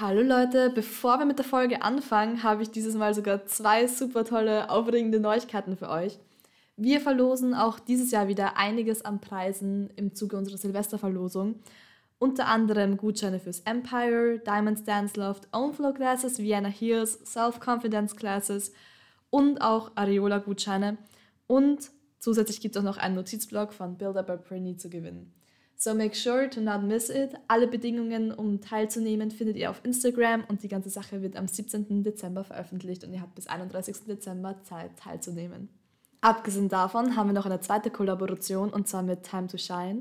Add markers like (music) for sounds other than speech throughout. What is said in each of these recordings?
Hallo Leute, bevor wir mit der Folge anfangen, habe ich dieses Mal sogar zwei super tolle, aufregende Neuigkeiten für euch. Wir verlosen auch dieses Jahr wieder einiges an Preisen im Zuge unserer Silvesterverlosung. Unter anderem Gutscheine fürs Empire, Diamond Dance Loft, Ownflow Classes, Vienna Heels, Self-Confidence Classes und auch Areola-Gutscheine. Und zusätzlich gibt es auch noch einen Notizblock von Builder by Prinny zu gewinnen. So make sure to not miss it. Alle Bedingungen, um teilzunehmen, findet ihr auf Instagram und die ganze Sache wird am 17. Dezember veröffentlicht und ihr habt bis 31. Dezember Zeit teilzunehmen. Abgesehen davon haben wir noch eine zweite Kollaboration und zwar mit Time to Shine.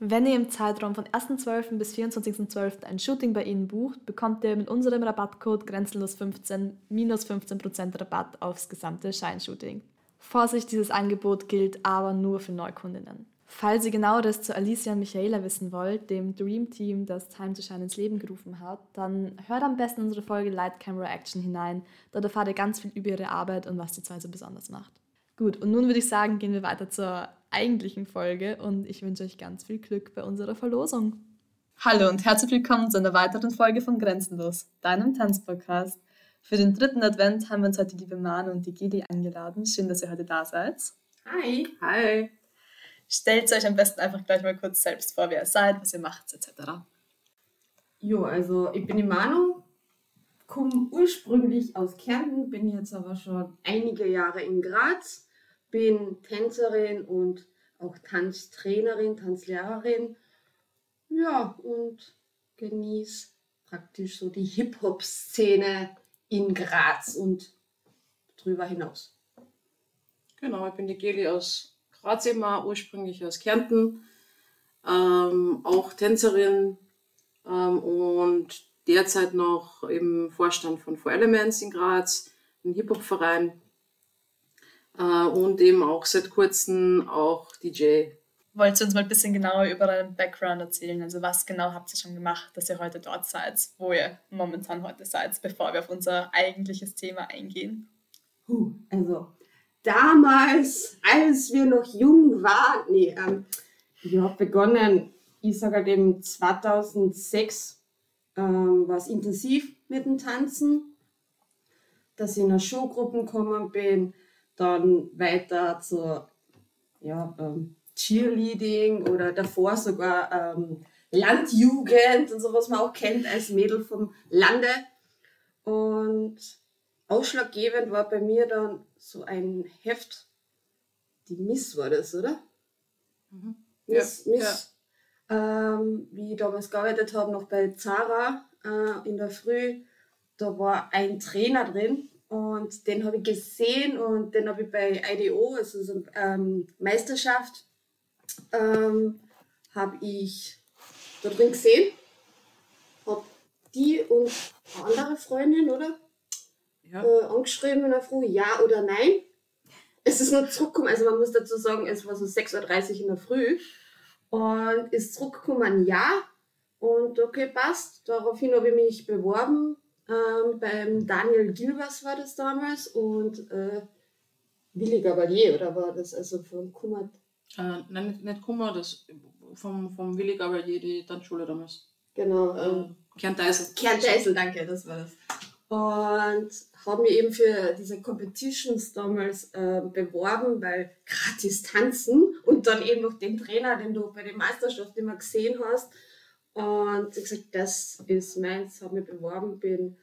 Wenn ihr im Zeitraum von 1.12. bis 24.12. ein Shooting bei ihnen bucht, bekommt ihr mit unserem Rabattcode grenzenlos15 minus 15% Rabatt aufs gesamte Shine-Shooting. Vorsicht, dieses Angebot gilt aber nur für Neukundinnen. Falls ihr genaueres zu Alicia und Michaela wissen wollt, dem Dream Team, das Time to Shine ins Leben gerufen hat, dann hört am besten unsere Folge Light Camera Action hinein. Dort erfahrt ihr ganz viel über ihre Arbeit und was die zwei so besonders macht. Gut, und nun würde ich sagen, gehen wir weiter zur eigentlichen Folge und ich wünsche euch ganz viel Glück bei unserer Verlosung. Hallo und herzlich willkommen zu einer weiteren Folge von Grenzenlos, deinem Tanzpodcast. Für den dritten Advent haben wir uns heute die liebe Manu und die Gili eingeladen. Schön, dass ihr heute da seid. Hi. Hi. Stellt euch am besten einfach gleich mal kurz selbst vor, wer ihr seid, was ihr macht, etc. Jo, also ich bin die Manu, komme ursprünglich aus Kärnten, bin jetzt aber schon einige Jahre in Graz, bin Tänzerin und auch Tanztrainerin, Tanzlehrerin. Ja, und genieße praktisch so die Hip-Hop-Szene in Graz und drüber hinaus. Genau, ich bin die Geli aus Immer, ursprünglich aus Kärnten, ähm, auch Tänzerin ähm, und derzeit noch im Vorstand von Four Elements in Graz, ein Hip-Hop-Verein äh, und eben auch seit kurzem auch DJ. Wollt ihr uns mal ein bisschen genauer über euren Background erzählen? Also was genau habt ihr schon gemacht, dass ihr heute dort seid, wo ihr momentan heute seid, bevor wir auf unser eigentliches Thema eingehen? Huh, also damals, als wir noch jung waren, nee, ähm, ich habe begonnen, ich sage halt eben 2006 ähm, war es intensiv mit dem Tanzen, dass ich in eine Showgruppen gekommen bin, dann weiter zur ja, ähm, Cheerleading oder davor sogar ähm, Landjugend und so, was man auch kennt als Mädel vom Lande. Und ausschlaggebend war bei mir dann so ein Heft, die Miss war das, oder? Mhm. Miss, ja, Miss ähm, wie ich damals gearbeitet habe, noch bei Zara äh, in der Früh, da war ein Trainer drin und den habe ich gesehen und den habe ich bei IDO, also so ähm, Meisterschaft, ähm, habe ich da drin gesehen. Habe die und eine andere Freundin, oder? Ja. Äh, angeschrieben in der Früh, ja oder nein. Es ist nur zurückgekommen, also man muss dazu sagen, es war so 6.30 Uhr in der Früh und ist zurückgekommen, ja. Und okay, passt. Daraufhin habe ich mich beworben. Ähm, beim Daniel Gilbers war das damals und äh, Willi Gabalier, oder war das also von Kummer? Äh, nein, nicht, nicht Kummer, das vom, vom Willi Gabalier, die Tanzschule damals. Genau. Äh, ähm, Kernteisel. Kernteisel, danke, das war das. Und habe mich eben für diese Competitions damals äh, beworben, weil gratis tanzen und dann eben noch den Trainer, den du bei der Meisterschaft immer gesehen hast. Und ich gesagt, das ist meins, habe mich beworben, bin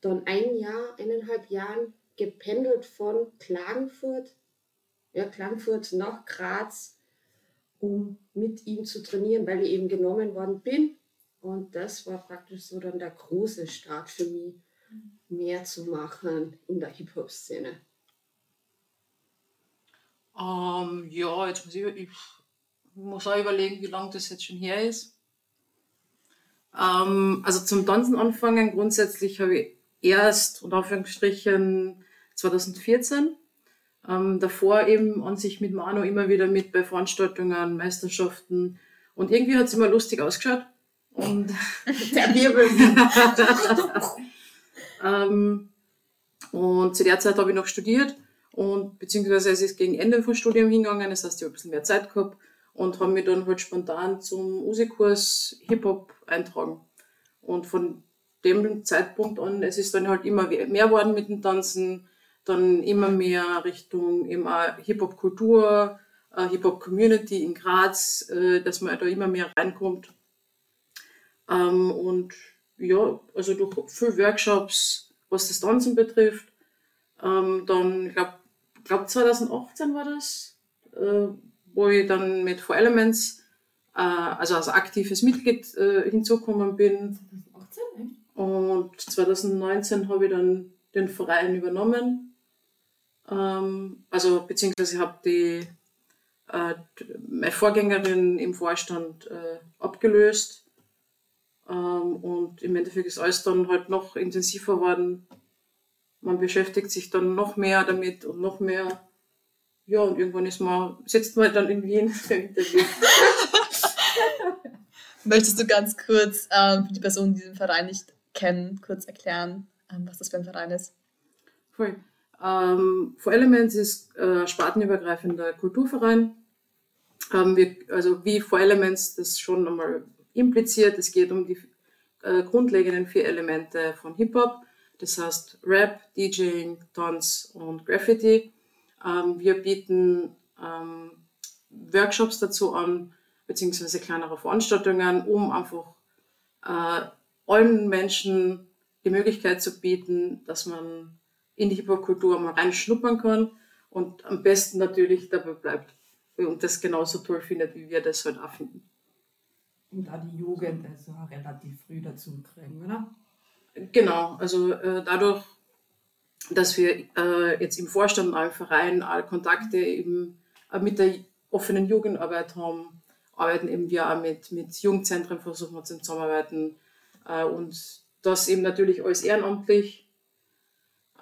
dann ein Jahr, eineinhalb Jahren gependelt von Klagenfurt, ja, Klagenfurt nach Graz, um mit ihm zu trainieren, weil ich eben genommen worden bin. Und das war praktisch so dann der große Start für mich mehr zu machen in der Hip-Hop-Szene? Ähm, ja, jetzt muss ich, ich muss auch überlegen, wie lange das jetzt schon her ist. Ähm, also zum Tanzen anfangen, grundsätzlich habe ich erst, unter Anführungsstrichen, 2014. Ähm, davor eben an sich mit Manu immer wieder mit bei Veranstaltungen, Meisterschaften. Und irgendwie hat es immer lustig ausgeschaut. Und (laughs) (laughs) der Wirbel. (laughs) Ähm, und zu der Zeit habe ich noch studiert und beziehungsweise es ist gegen Ende vom Studium hingegangen, das heißt, ich habe ein bisschen mehr Zeit gehabt und habe mich dann halt spontan zum Usikurs Hip-Hop eintragen. Und von dem Zeitpunkt an, es ist dann halt immer mehr geworden mit dem Tanzen, dann immer mehr Richtung Hip-Hop-Kultur, äh, Hip-Hop-Community in Graz, äh, dass man da immer mehr reinkommt. Ähm, und ja, also durch viele Workshops, was das Tanzen betrifft. Ähm, dann, ich glaube, glaub 2018 war das, äh, wo ich dann mit Four Elements, äh, also als aktives Mitglied äh, hinzugekommen bin. 2018, Und 2019 habe ich dann den Verein übernommen. Ähm, also beziehungsweise habe die äh, meine Vorgängerin im Vorstand äh, abgelöst. Ähm, und im Endeffekt ist alles dann halt noch intensiver geworden. Man beschäftigt sich dann noch mehr damit und noch mehr. Ja, und irgendwann ist man, sitzt man dann in Wien (laughs) für Interview. (laughs) Möchtest du ganz kurz ähm, für die Personen, die den Verein nicht kennen, kurz erklären, ähm, was das für ein Verein ist? Voll. Ähm, For Elements ist äh, spartenübergreifender Kulturverein. Ähm, wir, also wie For Elements das schon einmal impliziert, es geht um die äh, grundlegenden vier Elemente von Hip-Hop, das heißt Rap, DJing, Tanz und Graffiti. Ähm, wir bieten ähm, Workshops dazu an, beziehungsweise kleinere Veranstaltungen, um einfach äh, allen Menschen die Möglichkeit zu bieten, dass man in die Hip-Hop-Kultur mal reinschnuppern kann und am besten natürlich dabei bleibt und das genauso toll findet, wie wir das halt auch finden. Und da die Jugend also relativ früh dazu kriegen, oder? Genau, also äh, dadurch, dass wir äh, jetzt im Vorstand und im Verein alle Kontakte eben äh, mit der offenen Jugendarbeit haben, arbeiten eben wir auch mit, mit Jugendzentren, versuchen wir zusammenarbeiten äh, und das eben natürlich alles ehrenamtlich,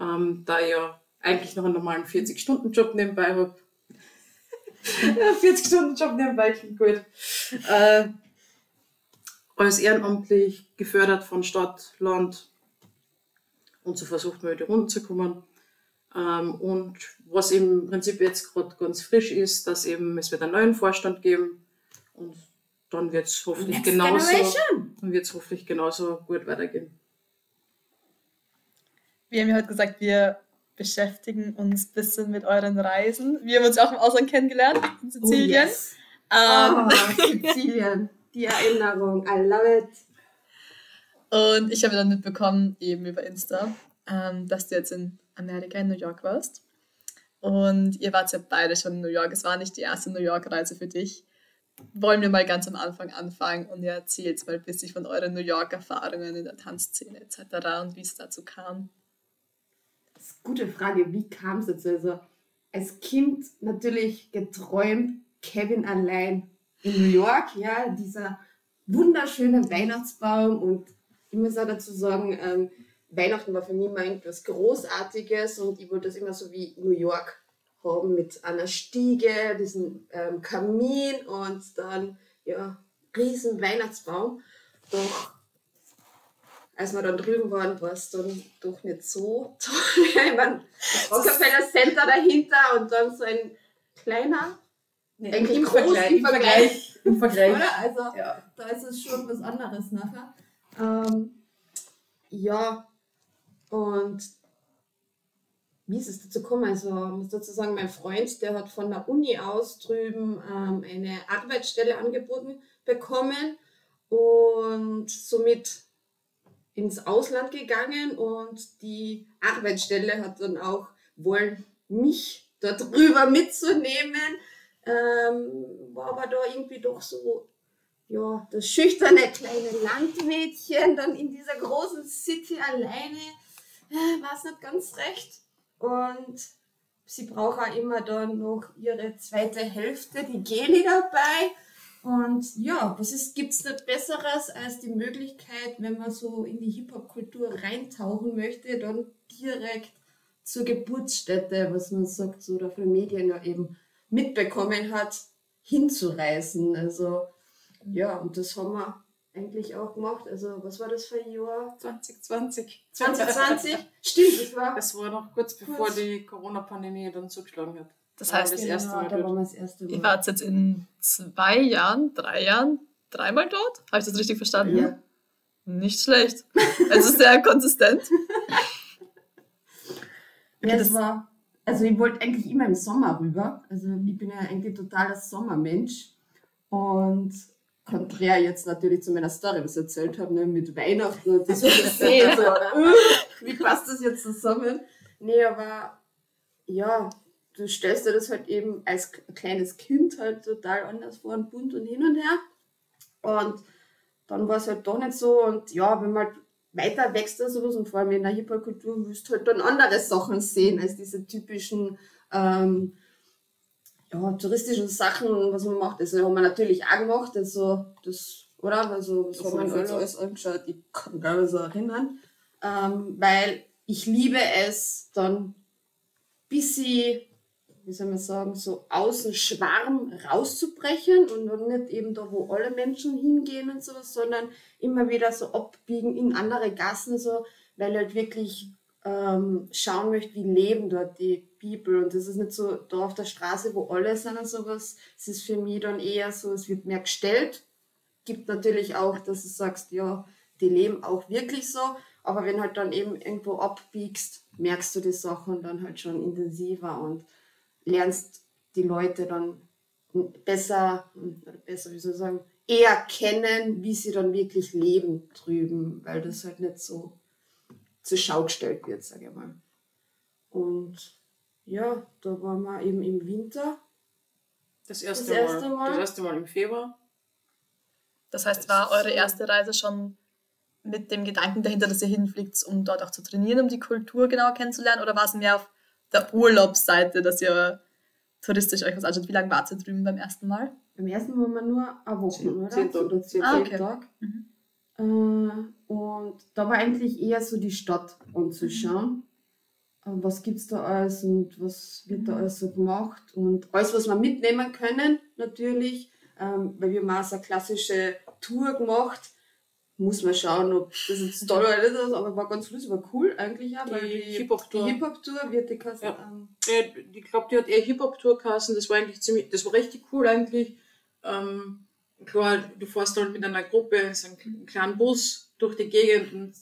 ähm, da ich ja eigentlich noch einen normalen 40-Stunden-Job nebenbei habe. (laughs) 40-Stunden-Job nebenbei klingt gut. Äh, alles ehrenamtlich gefördert von Stadt, Land und so versucht man, die Runden zu kommen. Ähm, und was im Prinzip jetzt gerade ganz frisch ist, dass eben es wird einen neuen Vorstand geben und dann wird es hoffentlich genauso, dann wird's hoffentlich genauso gut weitergehen. Wir haben ja heute gesagt, wir beschäftigen uns ein bisschen mit euren Reisen. Wir haben uns auch im Ausland kennengelernt, in Sizilien. Oh, yes. ähm, oh, Sizilien, die Erinnerung, I love it. Und ich habe dann mitbekommen, eben über Insta, ähm, dass du jetzt in Amerika, in New York warst. Und ihr wart ja beide schon in New York. Es war nicht die erste New York-Reise für dich. Wollen wir mal ganz am Anfang anfangen und ihr erzählt mal ein bisschen von euren New York-Erfahrungen in der Tanzszene etc. und wie es dazu kam. Das ist eine gute Frage, wie kam es dazu? Also als Kind natürlich geträumt, Kevin allein in New York, ja, dieser wunderschöne Weihnachtsbaum und ich muss auch dazu sagen, ähm, Weihnachten war für mich immer etwas Großartiges und ich wollte das immer so wie New York haben mit einer Stiege, diesem ähm, Kamin und dann ja riesen Weihnachtsbaum. Doch als wir dann drüben waren, war es dann doch nicht so toll. (laughs) ich meine, das Rockefeller Center dahinter und dann so ein kleiner, nee, eigentlich im, groß, Vergleich, im Vergleich. (laughs) Im Vergleich. Oder? Also ja. da ist es schon was anderes nachher. Ähm, ja, und wie ist es dazu gekommen? Also, muss dazu sagen, mein Freund, der hat von der Uni aus drüben ähm, eine Arbeitsstelle angeboten bekommen und somit ins Ausland gegangen und die Arbeitsstelle hat dann auch wollen, mich darüber mitzunehmen. Ähm, war aber da irgendwie doch so ja, das schüchterne kleine Landmädchen dann in dieser großen City alleine, äh, war es nicht ganz recht. Und sie braucht auch immer dann noch ihre zweite Hälfte, die Geli dabei. Und ja, was gibt es nicht Besseres als die Möglichkeit, wenn man so in die Hip-Hop-Kultur reintauchen möchte, dann direkt zur Geburtsstätte, was man sagt, so oder von Medien ja eben mitbekommen hat, hinzureisen. Also ja, und das haben wir eigentlich auch gemacht. Also, was war das für ein Jahr? 2020. 2020? Stimmt, das war. Das war noch kurz bevor kurz. die Corona-Pandemie dann zugeschlagen hat. Das heißt, das genau, erste Mal da waren wir das erste Mal. Ihr wart jetzt in zwei Jahren, drei Jahren, dreimal dort? Habe ich das richtig verstanden? Ja. Nicht schlecht. Also sehr konsistent. (laughs) Ja, es war, also ich wollte eigentlich immer im Sommer rüber. Also ich bin ja eigentlich totaler Sommermensch. Und konträr jetzt natürlich zu meiner Story, was ich erzählt habe, ne, mit Weihnachten und das See, so, äh, wie passt das jetzt zusammen? Nee, aber ja, du stellst dir das halt eben als kleines Kind halt total anders vor und bunt und hin und her. Und dann war es halt doch nicht so. Und ja, wenn man halt weiter wächst oder sowas und vor allem in der Hip-Hop-Kultur wirst du halt dann andere Sachen sehen als diese typischen ähm, ja, touristischen Sachen, was man macht. Also haben wir natürlich auch gemacht, also das, oder? Also was haben wir uns alles angeschaut? Ich kann mich gar nicht so erinnern. Ähm, weil ich liebe es dann bisschen wie soll man sagen, so aus Schwarm rauszubrechen und nicht eben da, wo alle Menschen hingehen und sowas, sondern immer wieder so abbiegen in andere Gassen, so, weil halt wirklich ähm, schauen möchte, wie leben dort die People. Und das ist nicht so da auf der Straße, wo alle sind und sowas. Es ist für mich dann eher so, es wird mehr gestellt. Gibt natürlich auch, dass du sagst, ja, die leben auch wirklich so. Aber wenn halt dann eben irgendwo abbiegst, merkst du die Sachen dann halt schon intensiver und lernst die Leute dann besser, besser, wie soll ich sagen, eher kennen, wie sie dann wirklich leben drüben, weil das halt nicht so zur Schau gestellt wird, sage ich mal. Und ja, da waren wir eben im Winter. Das erste, das erste Mal, Mal. Das erste Mal im Februar. Das heißt, war eure erste Reise schon mit dem Gedanken dahinter, dass ihr hinfliegt, um dort auch zu trainieren, um die Kultur genauer kennenzulernen? Oder war es mehr auf der Urlaubsseite, dass ihr touristisch euch was anschaut. Wie lange wart ihr drüben beim ersten Mal? Beim ersten Mal waren wir nur eine Woche, zehn, oder? Zehn Tage. Zehn, ah, okay. Tage. Mhm. Äh, und da war eigentlich eher so die Stadt anzuschauen. Mhm. Was gibt es da alles und was wird da alles so gemacht und alles, was wir mitnehmen können, natürlich, ähm, weil wir haben auch so eine klassische Tour gemacht muss man schauen, ob das jetzt toll oder nicht ist, aber war ganz lustig, war cool eigentlich auch, weil die, Hip-Hop-Tour Hip wird die Kasse. Ja. Ähm, ich glaube, die hat eher Hip-Hop-Tour kassen, das war eigentlich ziemlich, das war richtig cool eigentlich. Ähm, klar, du fährst halt mit einer Gruppe in so einem kleinen Bus durch die Gegend und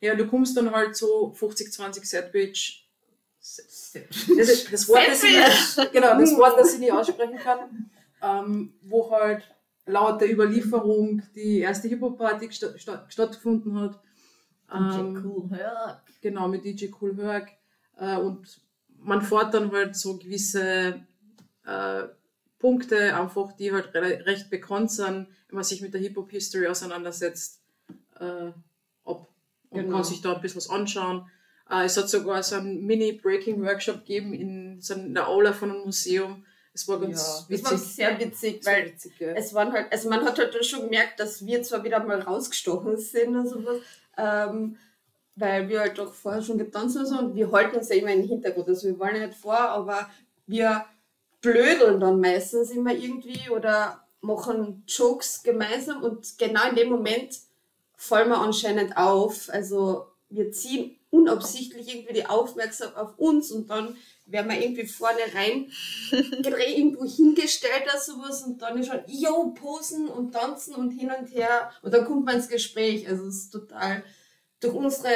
ja, du kommst dann halt so 50, 20 Sandwich. Das, das Wort, das ich nicht, genau, das Wort, das ich nicht (laughs) aussprechen kann, ähm, wo halt laut der Überlieferung die erste Hip-Hop-Party gesta stattgefunden hat. DJ ähm, Cool Herc. Genau, mit DJ Cool Herc. Äh, und man fährt dann halt so gewisse äh, Punkte, einfach die halt re recht bekannt sind, wenn man sich mit der Hip-Hop-History auseinandersetzt, äh, ab und genau. kann sich da ein bisschen was anschauen. Äh, es hat sogar so einen Mini-Breaking-Workshop gegeben in, so in der Aula von einem Museum, es war ganz ja, witzig. Es war sehr witzig, weil witzig, ja. es waren halt, also man hat halt schon gemerkt, dass wir zwar wieder mal rausgestochen sind und sowas, ähm, weil wir halt doch vorher schon getanzt haben und wir halten uns ja immer im Hintergrund. Also wir wollen ja nicht vor, aber wir blödeln dann meistens immer irgendwie oder machen Jokes gemeinsam und genau in dem Moment fallen wir anscheinend auf. Also wir ziehen unabsichtlich irgendwie die Aufmerksamkeit auf uns und dann werden wir irgendwie vorne rein irgendwo hingestellt oder sowas und dann ist halt, yo, posen und tanzen und hin und her und dann kommt man ins Gespräch. Also es ist total durch unsere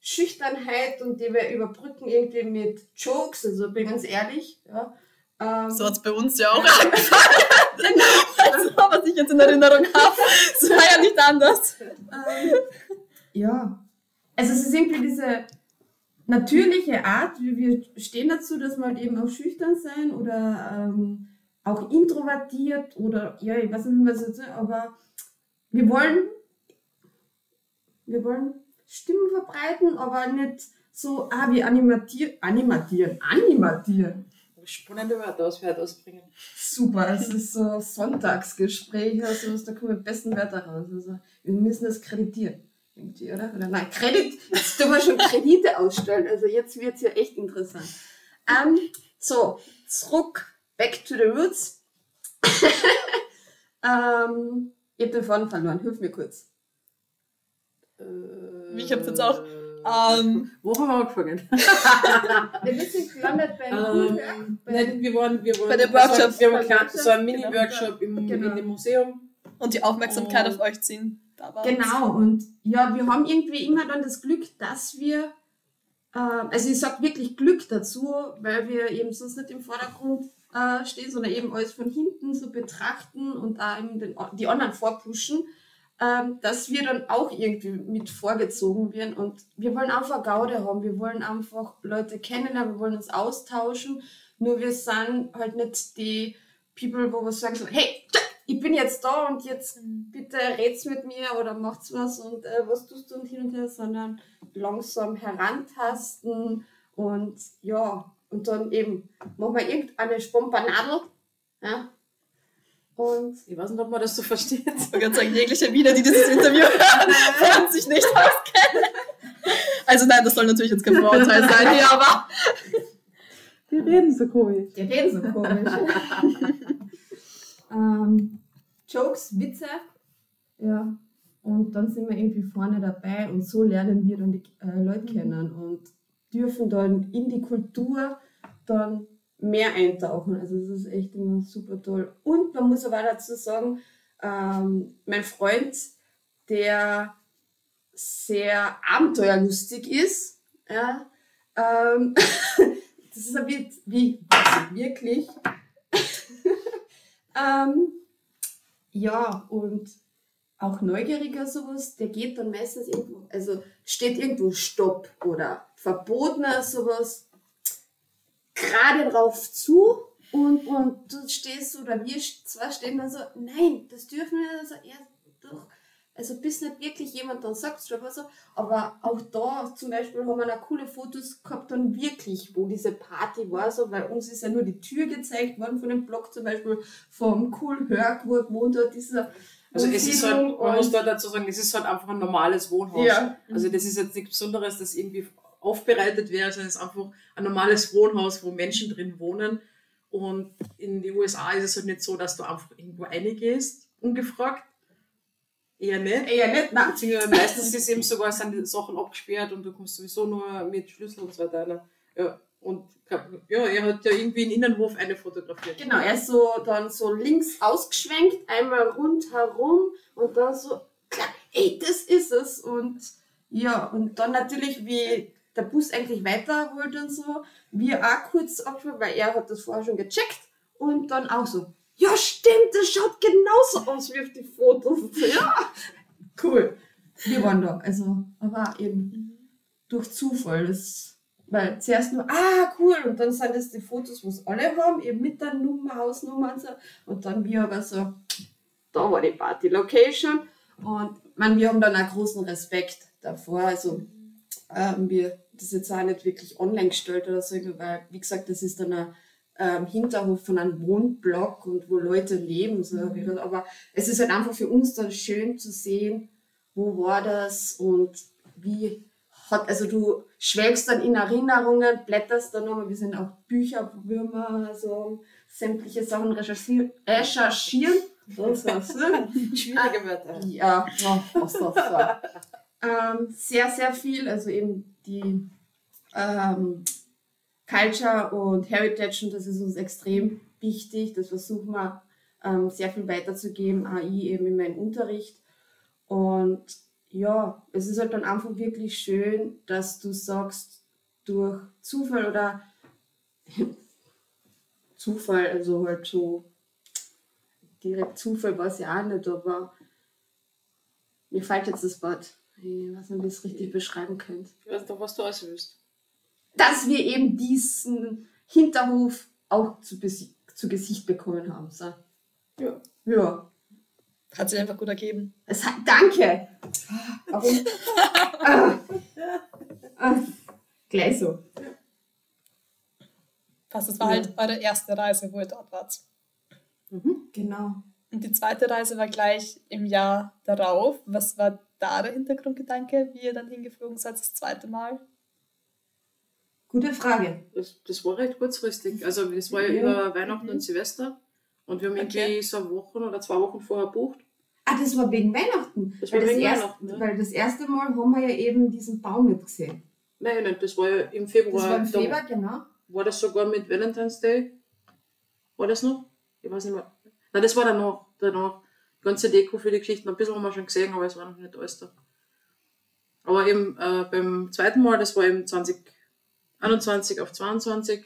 Schüchternheit und die wir überbrücken irgendwie mit Jokes, also bin ganz ehrlich, ja. Ähm, so hat es bei uns ja auch (laughs) angefangen. genau. Also, (laughs) was ich jetzt in Erinnerung habe. Es war ja nicht anders. Ähm, ja. Also es ist irgendwie diese natürliche Art, wie wir stehen dazu, dass wir halt eben auch schüchtern sein oder ähm, auch introvertiert oder ja, ich weiß nicht, wie man das jetzt, aber wir wollen, wir wollen Stimmen verbreiten, aber nicht so, ah, wir animatieren, animatieren, animatieren. Spannende Wörter aus Wert ausbringen. Super, es ist so Sonntagsgespräch, also da kommen besten Wörter raus. Also, wir müssen das kreditieren irgendwie, oder? Oder nein, Kredit, jetzt tun wir schon Kredite ausstellen. Also jetzt wird es ja echt interessant. Ähm, so, zurück, back to the roots. (laughs) ähm, ich habe den Faden verloren, hilf mir kurz. Äh, ich hab's jetzt auch. Ähm, wo haben wir angefangen? (laughs) wir sind gelandet beim ähm, Nein, wir waren, wir waren bei dem Workshop. Wir haben so einen Mini-Workshop im, genau. in dem Museum. Und die Aufmerksamkeit und, auf euch ziehen. Genau, und ja, wir haben irgendwie immer dann das Glück, dass wir, äh, also ich sag wirklich Glück dazu, weil wir eben sonst nicht im Vordergrund äh, stehen, sondern eben alles von hinten so betrachten und da eben den, die anderen vorpushen, ähm, dass wir dann auch irgendwie mit vorgezogen werden. Und wir wollen einfach Gaude haben, wir wollen einfach Leute kennenlernen, wir wollen uns austauschen, nur wir sind halt nicht die People, wo wir sagen so, hey, ich bin jetzt da und jetzt bitte red's mit mir oder macht's was und äh, was tust du und hin und her, sondern langsam herantasten und ja, und dann eben machen wir irgendeine Spompanadel, ja, und Ich weiß nicht, ob man das so versteht. Wollte gerade sagen, jegliche Wieder, die dieses Interview (laughs) hören, werden sich nicht auskennen. Also nein, das soll natürlich jetzt kein Vorurteil sein hier, (laughs) aber Die reden so komisch. Die reden so komisch. (laughs) ähm, Jokes, Witze. Ja. Und dann sind wir irgendwie vorne dabei und so lernen wir dann die äh, Leute kennen und dürfen dann in die Kultur dann mehr eintauchen. Also das ist echt immer super toll. Und man muss aber dazu sagen, ähm, mein Freund, der sehr abenteuerlustig ist, ja, ähm, (laughs) das ist ein bisschen wie also wirklich. Ähm, ja, und auch neugieriger sowas, der geht dann meistens irgendwo, also steht irgendwo Stopp oder verbotener sowas gerade drauf zu und, und du stehst oder wir zwei stehen dann so, nein, das dürfen wir also erst. Also bis nicht wirklich jemand dann sagt, aber so, aber auch da zum Beispiel haben wir noch coole Fotos gehabt, dann wirklich, wo diese Party war, so, weil uns ist ja nur die Tür gezeigt worden von dem Blog zum Beispiel vom Cool Hörg, wo er gewohnt hat, dieser Also es ist halt, man muss da dazu sagen, es ist halt einfach ein normales Wohnhaus. Ja. Also das ist jetzt nichts Besonderes, das irgendwie aufbereitet wäre, sondern es ist einfach ein normales Wohnhaus, wo Menschen drin wohnen. Und in den USA ist es halt nicht so, dass du einfach irgendwo reingehst, ungefragt. Eher nicht. Eher nicht, nein. Beziehungsweise meistens ist es eben sogar, sind die Sachen abgesperrt und du kommst sowieso nur mit Schlüssel und so weiter rein. Ja, und ja, er hat ja irgendwie im Innenhof eine fotografiert. Genau, er ist so dann so links ausgeschwenkt, einmal rundherum und dann so, klack, ey, das ist es. Und ja, und dann natürlich, wie der Bus eigentlich weiter wollte und so, wir auch kurz abgeschwenkt, weil er hat das vorher schon gecheckt und dann auch so, ja stimmt, das schaut genauso aus wie auf die Fotos. Ja, cool. Wir waren da, also, aber eben durch Zufall. Das, weil zuerst nur, ah, cool, und dann sind es die Fotos, wo es alle haben, eben mit der Nummer, Hausnummer und so. Und dann wir aber so, da war die Party-Location. Und man, wir haben dann auch großen Respekt davor. Also, ähm, wir das jetzt auch nicht wirklich online gestellt oder so, weil, wie gesagt, das ist dann ein ähm, Hinterhof von einem Wohnblock und wo Leute leben. So. gedacht. Aber es ist halt einfach für uns dann schön zu sehen, wo war das und wie hat, also du schwelgst dann in Erinnerungen, blätterst dann nochmal, wir sind auch Bücherwürmer, also sämtliche Sachen recherchieren. recherchieren. Das war's? (laughs) Schwierige Wörter. Ja, oh, was das war. (laughs) ähm, sehr, sehr viel, also eben die ähm, Culture und Heritage und das ist uns extrem wichtig. Das versuchen wir ähm, sehr viel weiterzugeben, AI eben in meinem Unterricht. Und ja, es ist halt dann einfach wirklich schön, dass du sagst, durch Zufall oder (laughs) Zufall, also halt so direkt Zufall war es ja auch nicht, aber mir fällt jetzt das Wort. Ich weiß nicht, wie ich es richtig beschreiben könnte. Ich weiß doch, was du alles willst. Dass wir eben diesen Hinterhof auch zu, zu Gesicht bekommen haben. So. Ja. Ja. hat sich einfach gut ergeben. Es hat, danke! Warum? ah. Ah. Gleich so. Fast, das war halt eure erste Reise, wo ihr dort wart. Genau. Und die zweite Reise war gleich im Jahr darauf. Was war da der Hintergrundgedanke, wie ihr dann hingeflogen seid das zweite Mal? Gute Frage. Das, das war recht kurzfristig. Also das war ja Ja. über Weihnachten und Silvester. Und wir haben Okay. irgendwie so eine Woche oder zwei Wochen vorher gebucht. Ah, das war wegen Weihnachten. Das war weil, wegen erst, Weihnachten, ja. weil das erste Mal haben wir ja eben diesen Baum nicht gesehen. Nein, nein, das war ja im Februar. Das war im Da Februar, genau. War das sogar mit Valentine's Day? War das noch? Ich weiß nicht mehr. Nein, das war danach. danach. Ich ganze Deko für die Geschichten. Ein bisschen haben wir schon gesehen, aber es war noch nicht alles da. Aber eben äh, beim zweiten Mal, das war eben 2021 auf 22,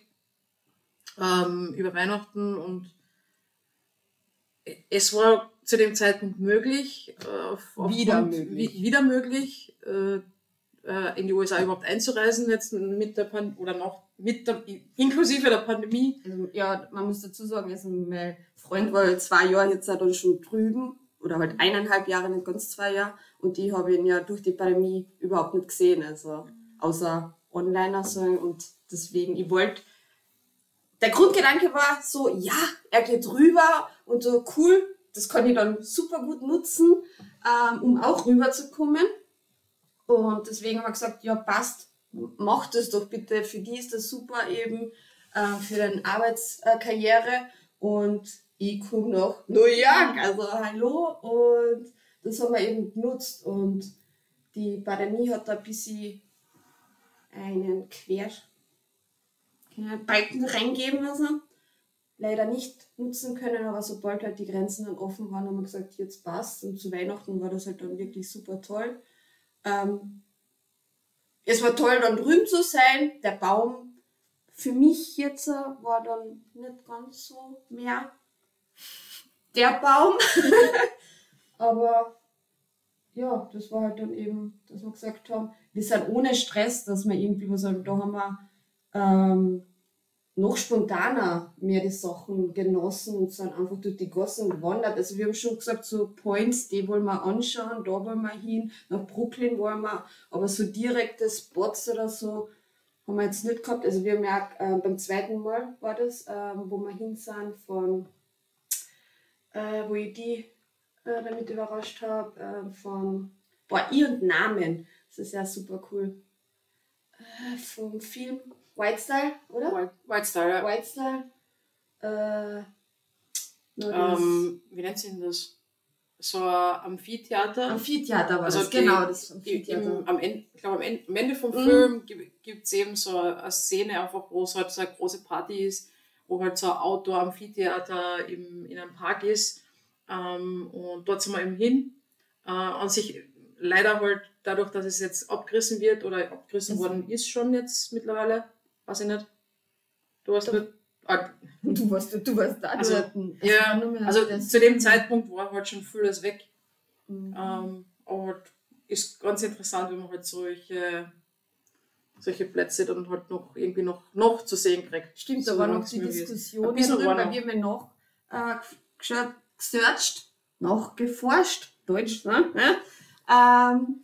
ähm, über Weihnachten und es war zu dem Zeitpunkt möglich, äh, auf, wieder möglich, wieder möglich äh, äh, in die USA überhaupt einzureisen, jetzt mit der Pan oder noch mit der, inklusive der Pandemie. Also, ja, man muss dazu sagen, also mein Freund war zwei Jahre jetzt dann schon drüben oder halt eineinhalb Jahre, nicht ganz zwei Jahre und die habe ich ihn ja durch die Pandemie überhaupt nicht gesehen, also außer online also, und deswegen, ich wollte der Grundgedanke war so, ja, er geht rüber und so cool, das kann ich dann super gut nutzen, ähm, um auch rüberzukommen. Und deswegen haben wir gesagt, ja, passt, mach das doch bitte. Für die ist das super eben äh, für deine Arbeitskarriere. Und ich komme nach New York, also hallo. Und das haben wir eben genutzt. Und die Pandemie hat da ein bisschen einen Quer Balken reingeben müssen. Leider nicht nutzen können, aber sobald halt die Grenzen dann offen waren, haben wir gesagt, jetzt passt. Und zu Weihnachten war das halt dann wirklich super toll. Ähm, es war toll, dann drüben zu sein. Der Baum für mich jetzt war dann nicht ganz so mehr der Baum. (laughs) Aber ja, das war halt dann eben, dass wir gesagt haben, wir sind ohne Stress, dass wir irgendwie was haben. Da haben wir ähm, noch spontaner mehr die Sachen genossen und sind einfach durch die Gassen gewandert. Also wir haben schon gesagt, so Points, die wollen wir anschauen, da wollen wir hin, nach Brooklyn wollen wir, aber so direkte Spots oder so haben wir jetzt nicht gehabt. Also wir haben ja äh, beim zweiten Mal war das, äh, wo wir hin sind von, äh, wo ich die äh, damit überrascht habe, äh, von, boah, ihr und Namen. Das ist ja super cool. Äh, vom Film White Style, oder? White, White Style, ja. White Style. Äh, ähm, wie nennt sich das? So ein Amphitheater. Amphitheater war also das, genau. Das Amphitheater. Im, am Ende, ich glaube, am Ende, am Ende vom mhm. Film gibt es eben so eine Szene, einfach, wo es halt so eine große Party ist, wo halt so ein Outdoor-Amphitheater in einem Park ist. Ähm, und dort sind wir eben hin. Äh, an sich leider halt dadurch, dass es jetzt abgerissen wird oder abgerissen worden ist schon jetzt mittlerweile, weiß ich nicht. Du warst nicht. Ah, (laughs) du warst, du warst da. Also, ja, also zu dem Zeitpunkt war halt schon vieles weg. Mhm. Ähm, aber halt ist ganz interessant, wenn man halt solche, solche Plätze dann halt noch irgendwie noch, noch zu sehen kriegt. Stimmt, da war noch die Diskussion darüber, weil wir noch äh, geschaut, gesearched, noch geforscht, Deutsch, ne? Ähm,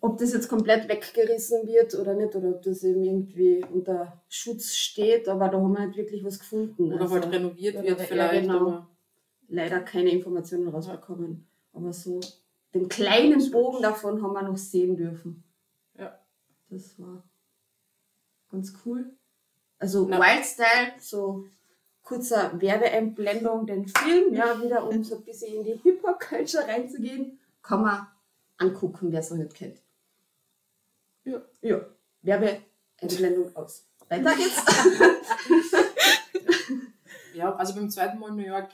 ob das jetzt komplett weggerissen wird oder nicht, oder ob das eben irgendwie unter Schutz steht, aber da haben wir nicht wirklich was gefunden. Oder also, halt renoviert wird vielleicht. Genau, leider keine Informationen rausbekommen. Aber so den kleinen Bogen davon haben wir noch sehen dürfen. Ja. Das war ganz cool. Also. Wildstyle, so kurzer Werbeeinblendung, den Film, ja, wieder um so ein bisschen in die Hip-Hop-Culture reinzugehen, kann man angucken, wer es noch nicht kennt. Ja. Ja. Werbeeinblendung aus. Weiter geht's. (laughs) ja, also beim zweiten Mal in New York,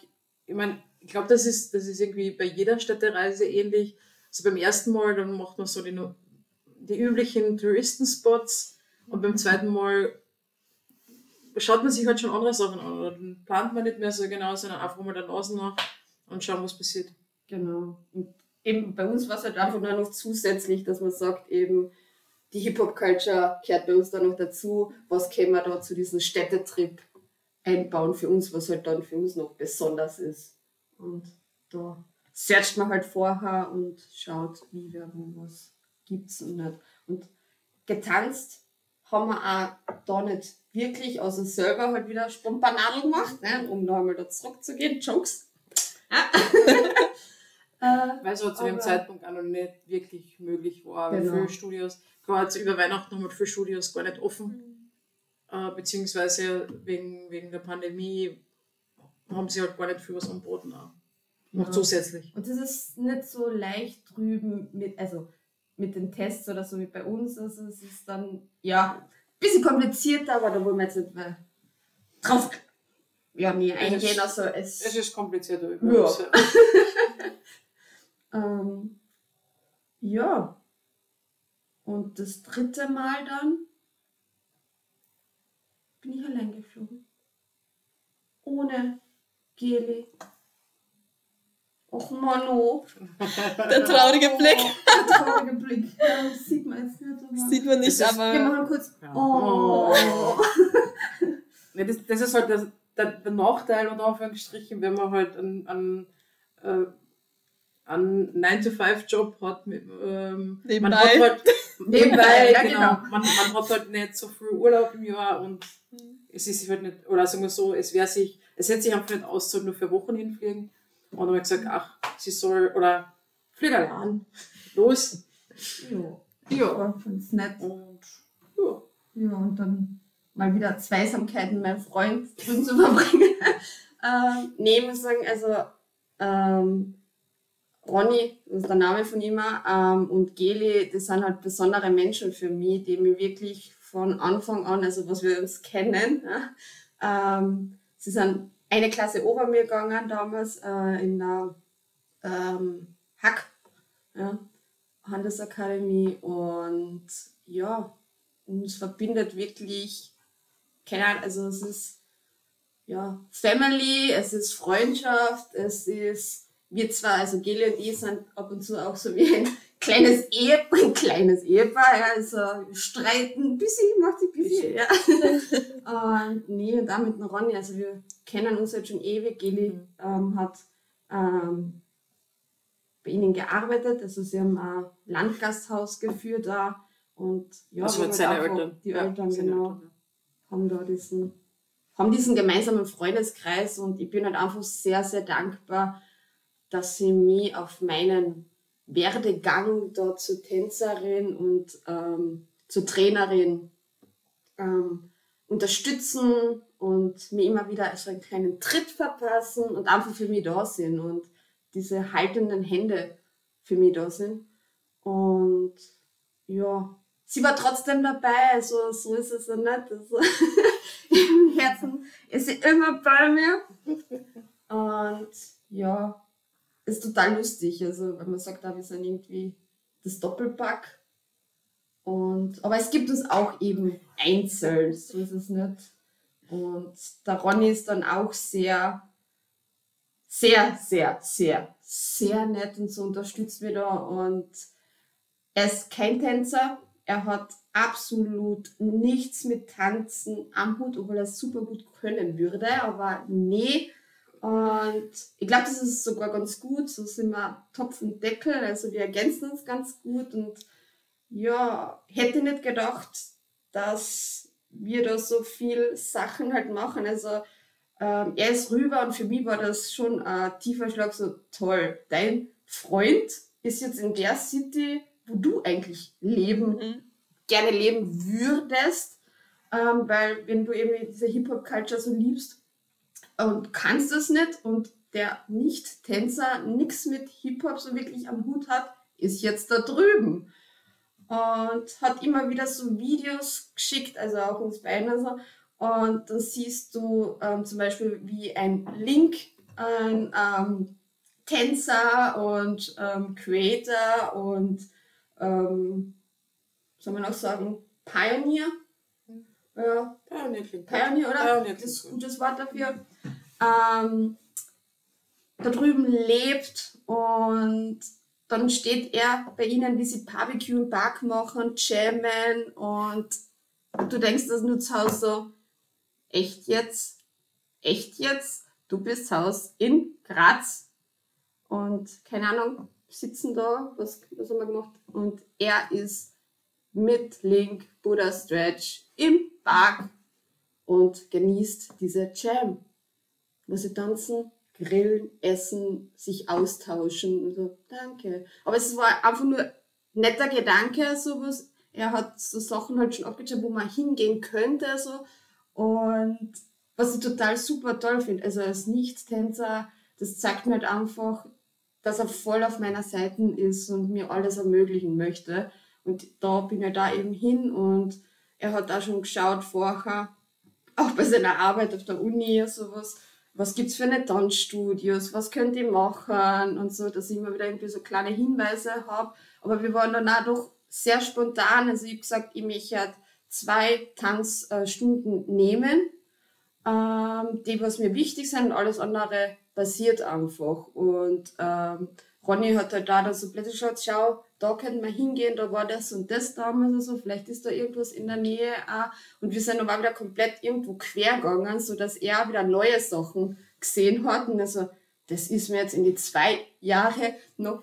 ich meine, ich glaube, das ist, das ist irgendwie bei jeder Städtereise ähnlich. Also beim ersten Mal, dann macht man so die, die üblichen Touristenspots und beim zweiten Mal schaut man sich halt schon andere Sachen an. Oder dann plant man nicht mehr so genau, sondern einfach mal der Nase nach und schauen, was passiert. Genau. Und eben bei uns war es halt einfach nur noch zusätzlich, dass man sagt, eben, die Hip-Hop-Culture kehrt bei uns dann noch dazu. Was können wir da zu diesem Städtetrip einbauen für uns, was halt dann für uns noch besonders ist. Und da searcht man halt vorher und schaut, wie, wer, wo, was gibt's und nicht. Und getanzt haben wir auch da nicht wirklich, außer selber halt wieder Spontanadel gemacht, ne, um noch einmal da zurückzugehen. Jokes. (laughs) äh, Weil es halt zu dem Zeitpunkt auch noch nicht wirklich möglich war. Genau. Viele Studios, gerade über Weihnachten haben wir viele Studios gar nicht offen. Mhm. Äh, beziehungsweise wegen, wegen der Pandemie haben sie halt gar nicht viel was angeboten. Auch. Noch ja. zusätzlich. Und das ist nicht so leicht drüben mit, also mit den Tests oder so wie bei uns. Also es ist dann, ja, ein bisschen komplizierter, aber da wollen wir jetzt nicht mehr drauf ja, nie eingehen. Also es, Es ist komplizierter Ja. übrigens. (laughs) ähm, ja. Und das dritte Mal dann bin ich allein geflogen. Ohne Geli. Och Mano. Der traurige Blick. (laughs) Der traurige Blick. Ja, das sieht man jetzt nicht. Aber Sieht man nicht, ist- Wir aber. machen kurz. Ja. Oh. (laughs) Ja, das, das ist halt das, der, der Nachteil, unter Anführungsstrichen, wenn man halt einen, einen, äh, einen 9-to-5-Job hat. Mit, ähm, man Nebenbei. hat halt, Nebenbei, (laughs) ja, genau. genau. Man, man hat halt nicht so viel Urlaub im Jahr und es ist halt nicht, oder sagen wir so, es wäre sich, es hätte sich einfach nicht auszahlt, nur für Wochen hinfliegen. Und dann habe ich gesagt, ach, sie soll, oder flieg allein. Los. Ja. Ja. Find's nett. Und ja. Ja, und dann mal wieder Zweisamkeit mit meinem Freund (laughs) drüben zu verbringen. (laughs) ähm, nee, ich muss sagen, also ähm, Ronny, das ist der Name von ihm, ähm, und Geli, das sind halt besondere Menschen für mich, die mich wirklich von Anfang an, also was wir uns kennen, ja, ähm, sie sind eine Klasse ober mir gegangen damals äh, in der ähm, Hack, ja, Handelsakademie und ja, uns verbindet wirklich, keine Ahnung, also es ist ja Family, es ist Freundschaft, es ist, wir zwar, also Geli und ich sind ab und zu auch so wie ein (laughs) kleines Ehepaar, (laughs) ein kleines Ehepaar, ja, also wir streiten, bisschen, macht ein bisschen, ja. (laughs) und nee, und auch mit dem Ronny, also wir kennen uns jetzt schon ewig, Geli ähm, hat ähm, bei ihnen gearbeitet, also sie haben ein Landgasthaus geführt da. Und ja, also mit haben seinen halt Eltern. Die Ja, Eltern, seine genau Eltern, haben da diesen, haben diesen gemeinsamen Freundeskreis. Und ich bin halt einfach sehr, sehr dankbar, dass sie mich auf meinen Werdegang da zur Tänzerin und ähm, zur Trainerin ähm, unterstützen und mir immer wieder so einen kleinen Tritt verpassen und einfach für mich da sind und diese haltenden Hände für mich da sind. Und ja, sie war trotzdem dabei, also so ist es ja nicht. Also, (laughs) Im Herzen ist sie immer bei mir. Und ja, ist total lustig. Also, wenn man sagt, ah, wir sind irgendwie das Doppelpack. Und, aber es gibt uns auch eben einzeln, so ist es nicht. Und der Ronny ist dann auch sehr, sehr, sehr, sehr, sehr nett und so unterstützt mich da. Und er ist kein Tänzer. Er hat absolut nichts mit Tanzen am Hut, obwohl er super gut können würde. Aber nee. Und ich glaube, das ist sogar ganz gut. So sind wir Topf und Deckel. Also wir ergänzen uns ganz gut. Und ja, hätte nicht gedacht, dass wir da so viel Sachen halt machen. Also ähm, er ist rüber und für mich war das schon ein tiefer Schlag, so toll. Dein Freund ist jetzt in der City, wo du eigentlich leben, Mhm. gerne leben würdest, ähm, weil wenn du eben diese Hip-Hop-Culture so liebst und kannst es nicht und der Nicht-Tänzer nichts mit Hip-Hop so wirklich am Hut hat, ist jetzt da drüben und hat immer wieder so Videos geschickt, also auch uns beiden. Also, und dann siehst du ähm, zum Beispiel, wie ein Link, ein ähm, Tänzer und ähm, Creator und, ähm, soll man noch sagen, Pioneer. Ja, Ja, gut. Pioneer, oder? Nee, das ist gutes Wort dafür. Ähm, da drüben lebt und dann steht er bei ihnen, wie sie Barbecue im Park machen, jammen und du denkst das nur zu Hause so, echt jetzt? Echt jetzt? Du bist zu Hause in Graz und keine Ahnung, sitzen da, was, was haben wir gemacht? Und er ist mit Link, Buddha Stretch im Park und genießt diese Jam, wo sie tanzen, grillen, essen, sich austauschen und so, danke. Aber es war einfach nur netter Gedanke, sowas. Er hat so Sachen halt schon abgecheckt, wo man hingehen könnte, so. Und was ich total super toll finde, also als Nicht-Tänzer, das zeigt mir halt einfach, dass er voll auf meiner Seite ist und mir alles ermöglichen möchte. Und da bin ich da eben hin und er hat auch schon geschaut vorher, auch bei seiner Arbeit auf der Uni, sowas, was gibt es für eine Tanzstudios, was könnt ihr machen und so, dass ich immer wieder irgendwie so kleine Hinweise habe. Aber wir waren dann auch doch sehr spontan. Also ich habe gesagt, ich möchte halt zwei Tanzstunden nehmen, ähm, die, was mir wichtig sind, und alles andere passiert einfach. Und ähm, Ronny hat halt da so plötzlich gesagt, schau, da könnten wir hingehen, da war das und das damals oder so, vielleicht ist da irgendwas in der Nähe auch. Und wir sind aber wieder komplett irgendwo quer gegangen, sodass er wieder neue Sachen gesehen hat. Und also, das ist mir jetzt in die zwei Jahre noch,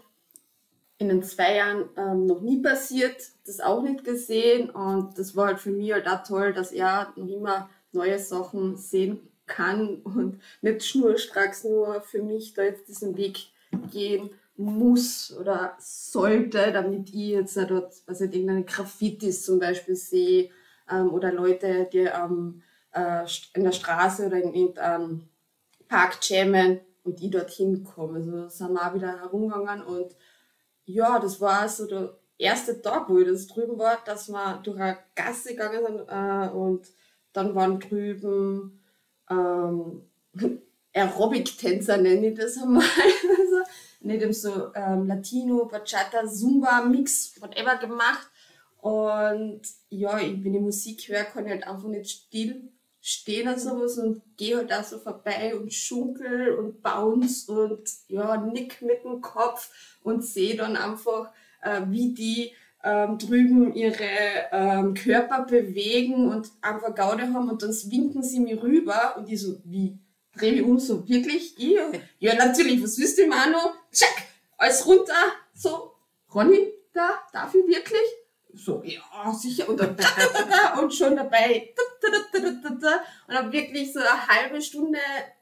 in den zwei Jahren ähm, noch nie passiert, das auch nicht gesehen. Und das war halt für mich halt auch toll, dass er noch immer neue Sachen sehen kann und nicht schnurstracks nur für mich da jetzt diesen Weg gehen muss oder sollte, damit ich jetzt dort, was ich irgendeine Graffitis zum Beispiel sehe ähm, oder Leute, die ähm, äh, in der Straße oder in irgendeinem Park jammen und ich dorthin komme. Also sind wir auch wieder herumgegangen und ja, das war so der erste Tag, wo ich das drüben war, dass wir durch eine Gasse gegangen sind äh, und dann waren drüben ähm, (laughs) Aerobic-Tänzer, nenne ich das einmal. Nicht eben so ähm, Latino, Bachata, Zumba, Mix, whatever gemacht. Und ja, wenn ich Musik höre, kann ich halt einfach nicht still stehen und sowas und gehe halt auch so vorbei und schunkel und bounce und ja, nick mit dem Kopf und sehe dann einfach, äh, wie die ähm, drüben ihre ähm, Körper bewegen und einfach Gaude haben und dann winken sie mir rüber und ich so, wie? Dreh mich um, so wirklich, ich, ja natürlich, was wisst ihr, Manu? Check, alles runter, so, Ronny, da, darf ich wirklich? So, ja, sicher, und dann, da, da, da, und schon dabei, da, da, da, da, da, da, und dann wirklich so eine halbe Stunde,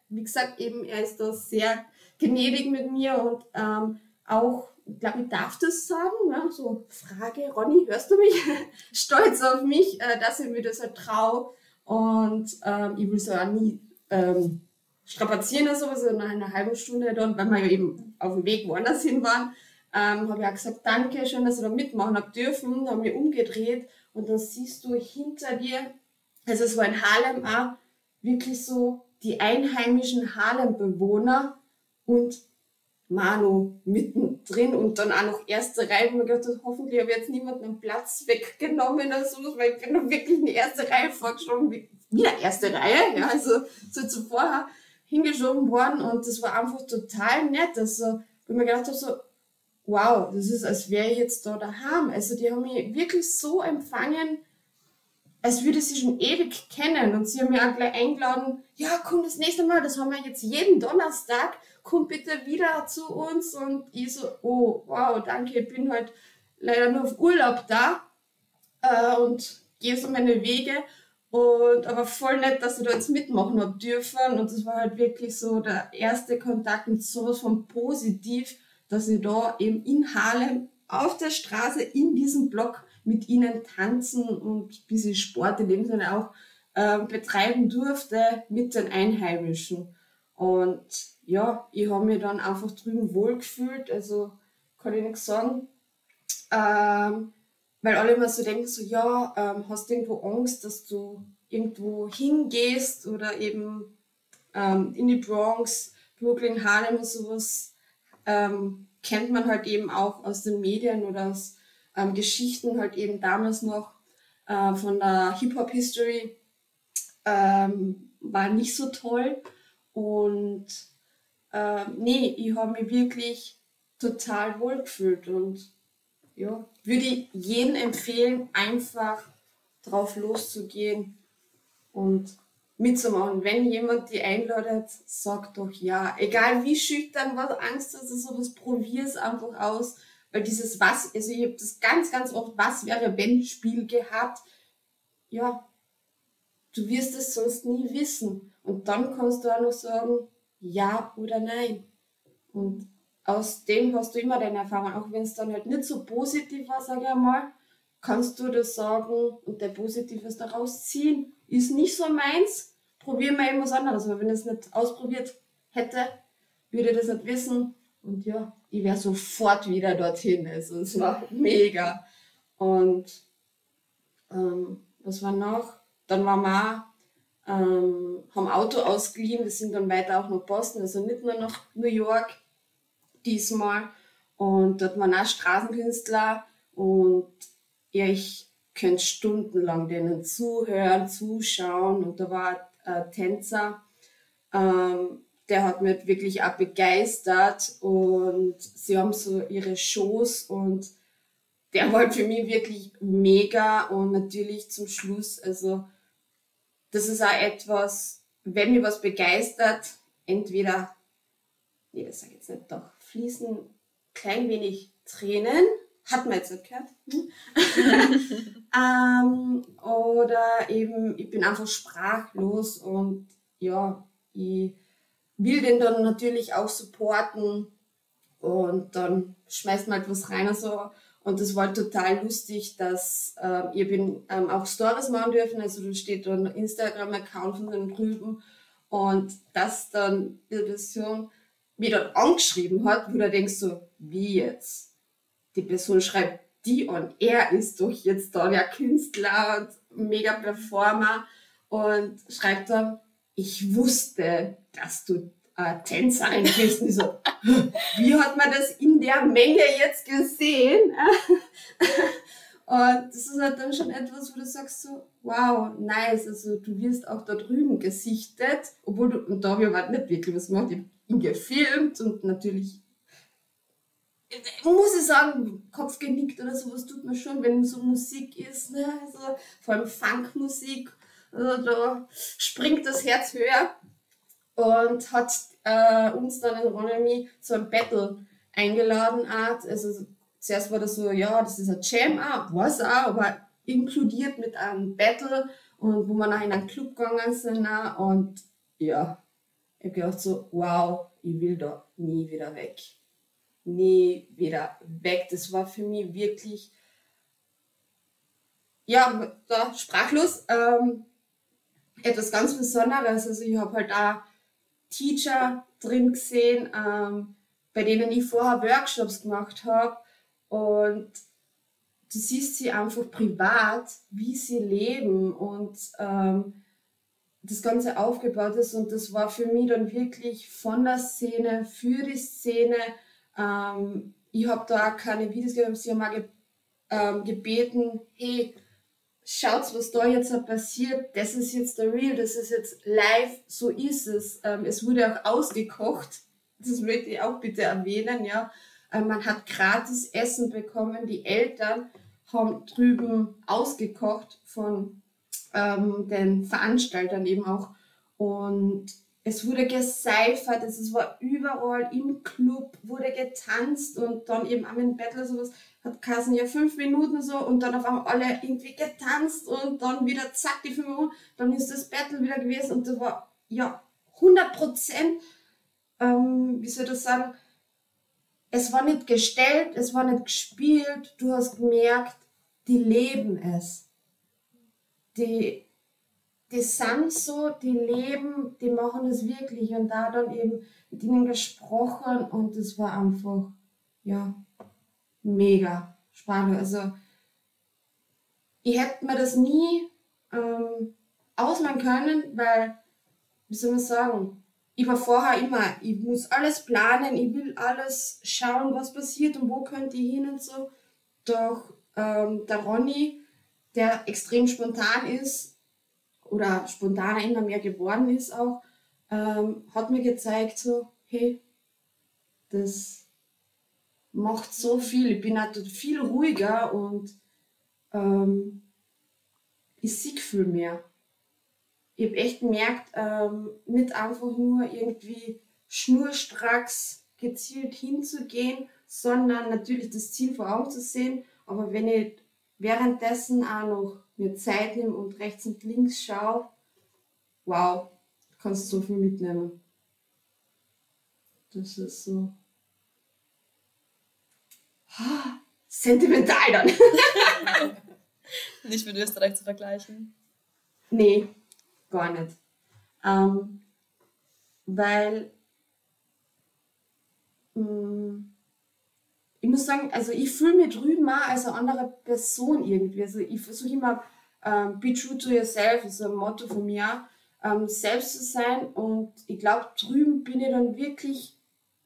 wie gesagt, eben, er ist da sehr gnädig mit mir und ähm, auch, ich glaube, ich darf das sagen, ne? so, Frage, Ronny, hörst du mich? (laughs) Stolz auf mich, äh, dass ich mir das halt traue und ähm, ich will so auch nie ähm, strapazieren oder sowas, nach einer halben Stunde dann, weil wir eben auf dem Weg woanders hin waren, ähm, habe ich auch gesagt, danke, schön, dass ihr da mitmachen habt dürfen, haben wir umgedreht und dann siehst du hinter dir, also es war in Harlem auch wirklich so die einheimischen Harlem-Bewohner und Manu mittendrin und dann auch noch erste Reihe, wo mir gedacht hoffentlich habe ich jetzt niemanden einen Platz weggenommen oder so, weil ich bin noch wirklich in die erste Reihe vorgeschoben, wie, wieder erste Reihe, ja, also so zuvor hingeschoben worden und das war einfach total nett. Also, wo ich mir gedacht habe, so, wow, das ist, als wäre ich jetzt da daheim. Also, die haben mich wirklich so empfangen, als würde sie schon ewig kennen. Und sie haben mich auch gleich eingeladen, ja, komm das nächste Mal, das haben wir jetzt jeden Donnerstag, komm bitte wieder zu uns. Und ich so, oh, wow, danke, ich bin halt leider nur auf Urlaub da äh, und gehe so meine Wege. Und aber voll nett, dass ich da jetzt mitmachen habe dürfen. Und das war halt wirklich so der erste Kontakt mit sowas von positiv, dass ich da eben in Harlem auf der Straße in diesem Block mit ihnen tanzen und ein bisschen Sport in dem Sinne auch äh, betreiben durfte mit den Einheimischen. Und ja, ich habe mich dann einfach drüben wohlgefühlt, also kann ich nichts sagen. Ähm, weil alle immer so denken, so ja, ähm, hast du irgendwo Angst, dass du irgendwo hingehst oder eben ähm, in die Bronx, Brooklyn, Harlem und sowas, ähm, kennt man halt eben auch aus den Medien oder aus ähm, Geschichten halt eben damals noch äh, von der Hip-Hop-History ähm, war nicht so toll. Und äh, nee, ich habe mich wirklich total wohl gefühlt und ja, würde ich jedem empfehlen, einfach drauf loszugehen und mitzumachen. Wenn jemand die einladet, sag doch ja. Egal wie schüchtern, was Angst hast, sowas, probier es einfach aus. Weil dieses Was, also ich habe das ganz, ganz oft Was wäre wenn Spiel gehabt. Ja, du wirst es sonst nie wissen. Und dann kannst du auch noch sagen, ja oder nein. Und aus dem hast du immer deine Erfahrung, auch wenn es dann halt nicht so positiv war, sage ich einmal, kannst du das sagen und der Positives daraus ziehen. Ist nicht so meins, probieren wir eben was anderes. Aber wenn ich es nicht ausprobiert hätte, würde ich das nicht wissen. Und ja, ich wäre sofort wieder dorthin. Also es war (laughs) mega. Und ähm, was war noch? Dann waren wir ähm, haben Auto ausgeliehen, wir sind dann weiter auch nach Boston, also nicht nur nach New York diesmal. Und dort waren auch Straßenkünstler und ja, ich könnte stundenlang denen zuhören, zuschauen. Und da war ein Tänzer, ähm, der hat mich wirklich auch begeistert. Und sie haben so ihre Shows und der war für mich wirklich mega. Und natürlich zum Schluss, also das ist auch etwas, wenn mich was begeistert, entweder, nee, das sage ich jetzt nicht, doch, fließen klein wenig Tränen, hat man jetzt nicht gehört, hm? (laughs) ähm, oder eben, ich bin einfach sprachlos und ja, ich will den dann natürlich auch supporten und dann schmeißt man halt was rein und so. Und das war total lustig, dass äh, ich bin ähm, auch Stories machen dürfen, also da steht dann Instagram-Account von den drüben und dass dann die Person wieder angeschrieben hat, wo du denkst so, wie jetzt? Die Person schreibt die und er ist doch jetzt da der Künstler und mega Performer und schreibt dann, ich wusste, dass du äh, Tänzerin bist. So, (laughs) wie hat man das in der Menge jetzt gesehen? (laughs) und das ist halt dann schon etwas, wo du sagst so, wow, nice, also du wirst auch da drüben gesichtet, obwohl du, und da habe ich aber nicht wirklich was gemacht, ich gefilmt und natürlich muss ich sagen, Kopf genickt oder sowas tut man schon, wenn so Musik ist, ne? also, vor allem Funkmusik, also da springt das Herz höher und hat äh, uns dann in Ronemy zu einem Battle eingeladen. Hat. Also zuerst war das so, ja, das ist ein Jam, was auch, aber inkludiert mit einem Battle und wo wir nachher in einen Club gegangen sind und ja, ich habe gedacht so, wow, ich will da nie wieder weg. Nie wieder weg. Das war für mich wirklich, ja, da sprachlos. Ähm, etwas ganz Besonderes. Also ich habe halt auch Teacher drin gesehen, ähm, bei denen ich vorher Workshops gemacht habe. Und du siehst sie einfach privat, wie sie leben und ähm, das Ganze aufgebaut ist. Und das war für mich dann wirklich von der Szene, für die Szene. Ähm, ich habe da auch keine Videos gegeben, sie haben auch ge ähm, gebeten, hey, schaut, was da jetzt passiert, das ist jetzt der Real, das ist jetzt live, so ist es. Ähm, es wurde auch ausgekocht, das möchte ich auch bitte erwähnen, ja. Ähm, man hat gratis Essen bekommen, die Eltern haben drüben ausgekocht von ähm, den Veranstaltern eben auch. Und es wurde geseifert, es war überall im Club, wurde getanzt und dann eben am in Battle sowas hat Kassen ja fünf Minuten so und dann auf einmal alle irgendwie getanzt und dann wieder zack die fünf Minuten, dann ist das Battle wieder gewesen und das war ja 100 Prozent, ähm, wie soll ich das sagen, es war nicht gestellt, es war nicht gespielt, du hast gemerkt, die leben es. Die, die sind so, die leben, die machen es wirklich. Und da dann eben mit ihnen gesprochen und es war einfach, ja, mega spannend. Also, ich hätte mir das nie ähm, ausmalen können, weil, wie soll man sagen, ich war vorher immer, ich muss alles planen, ich will alles schauen, was passiert und wo könnte ich hin und so. Doch ähm, der Ronny, der extrem spontan ist, oder spontaner immer mehr geworden ist auch, ähm, hat mir gezeigt, so, hey, das macht so viel. Ich bin halt viel ruhiger und ähm, ich sehe viel mehr. Ich habe echt gemerkt, ähm, nicht einfach nur irgendwie schnurstracks gezielt hinzugehen, sondern natürlich das Ziel vor Augen zu sehen. Aber wenn ich währenddessen auch noch mir Zeit nehme und rechts und links schaue, wow, du kannst so viel mitnehmen. Das ist so. Ah, sentimental dann. nicht mit Österreich zu vergleichen. Nee, gar nicht. Ähm, weil mh, mm, ich muss sagen, also ich fühle mich drüben auch als eine andere Person irgendwie. Also ich versuche immer, ähm, be true to yourself, ist ein Motto von mir. ähm, selbst zu sein. Und ich glaube, drüben bin ich dann wirklich